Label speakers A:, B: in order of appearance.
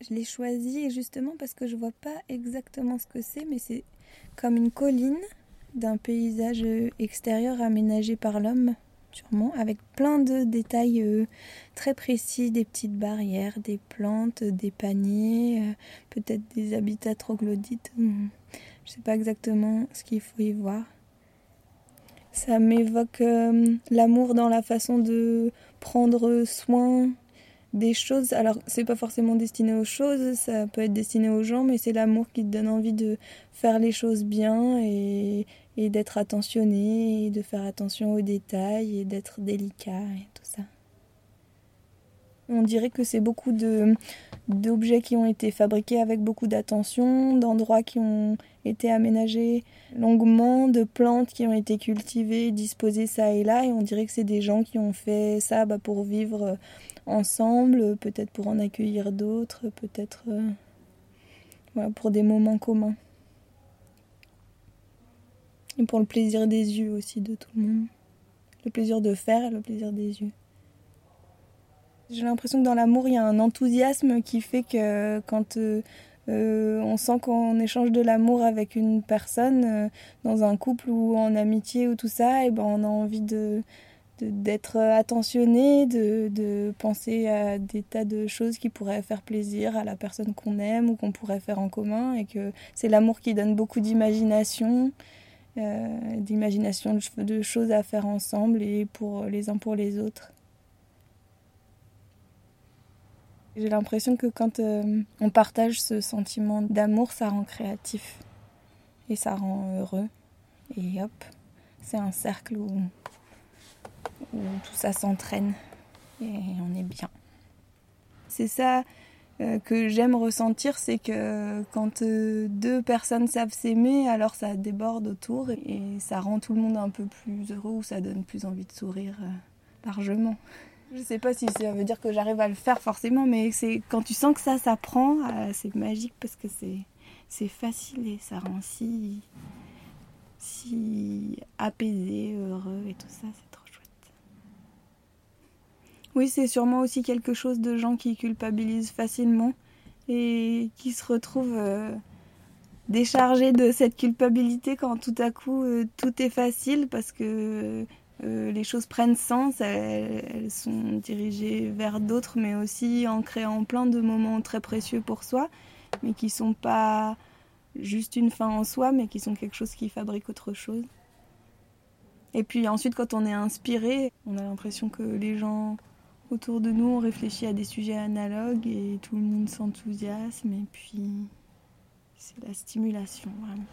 A: Je l'ai choisi justement parce que je vois pas exactement ce que c'est, mais c'est comme une colline d'un paysage extérieur aménagé par l'homme, sûrement, avec plein de détails euh, très précis, des petites barrières, des plantes, des paniers, euh, peut-être des habitats troglodytes. Hmm. Je sais pas exactement ce qu'il faut y voir. Ça m'évoque euh, l'amour dans la façon de prendre soin des choses. Alors, c'est pas forcément destiné aux choses, ça peut être destiné aux gens, mais c'est l'amour qui te donne envie de faire les choses bien et, et d'être attentionné, et de faire attention aux détails et d'être délicat et tout ça. On dirait que c'est beaucoup d'objets qui ont été fabriqués avec beaucoup d'attention, d'endroits qui ont été aménagés longuement, de plantes qui ont été cultivées, disposées ça et là, et on dirait que c'est des gens qui ont fait ça bah, pour vivre ensemble, peut-être pour en accueillir d'autres, peut-être euh, pour des moments communs. Et pour le plaisir des yeux aussi de tout le monde. Le plaisir de faire et le plaisir des yeux. J'ai l'impression que dans l'amour, il y a un enthousiasme qui fait que quand euh, euh, on sent qu'on échange de l'amour avec une personne, dans un couple ou en amitié ou tout ça, et ben on a envie de, d'être attentionné, de, de, penser à des tas de choses qui pourraient faire plaisir à la personne qu'on aime ou qu'on pourrait faire en commun, et que c'est l'amour qui donne beaucoup d'imagination, euh, d'imagination de choses à faire ensemble et pour les uns pour les autres. J'ai l'impression que quand euh, on partage ce sentiment d'amour, ça rend créatif et ça rend heureux. Et hop, c'est un cercle où tout ça s'entraîne et on est bien. C'est ça euh, que j'aime ressentir, c'est que quand euh, deux personnes savent s'aimer, alors ça déborde autour et ça rend tout le monde un peu plus heureux ou ça donne plus envie de sourire largement. Je sais pas si ça veut dire que j'arrive à le faire forcément, mais c'est quand tu sens que ça s'apprend, c'est magique parce que c'est c'est facile et ça rend si si apaisé, heureux et tout ça. Oui, c'est sûrement aussi quelque chose de gens qui culpabilisent facilement et qui se retrouvent euh, déchargés de cette culpabilité quand tout à coup euh, tout est facile parce que euh, les choses prennent sens, elles, sont dirigées vers d'autres, mais aussi en créant plein de moments très précieux pour soi, mais qui sont pas juste une fin en soi, mais qui sont quelque chose qui fabrique autre chose. Et puis ensuite, quand on est inspiré, on a l'impression que les gens autour de nous, on réfléchit à des sujets analogues et tout le monde s'enthousiasme et puis c'est la stimulation vraiment.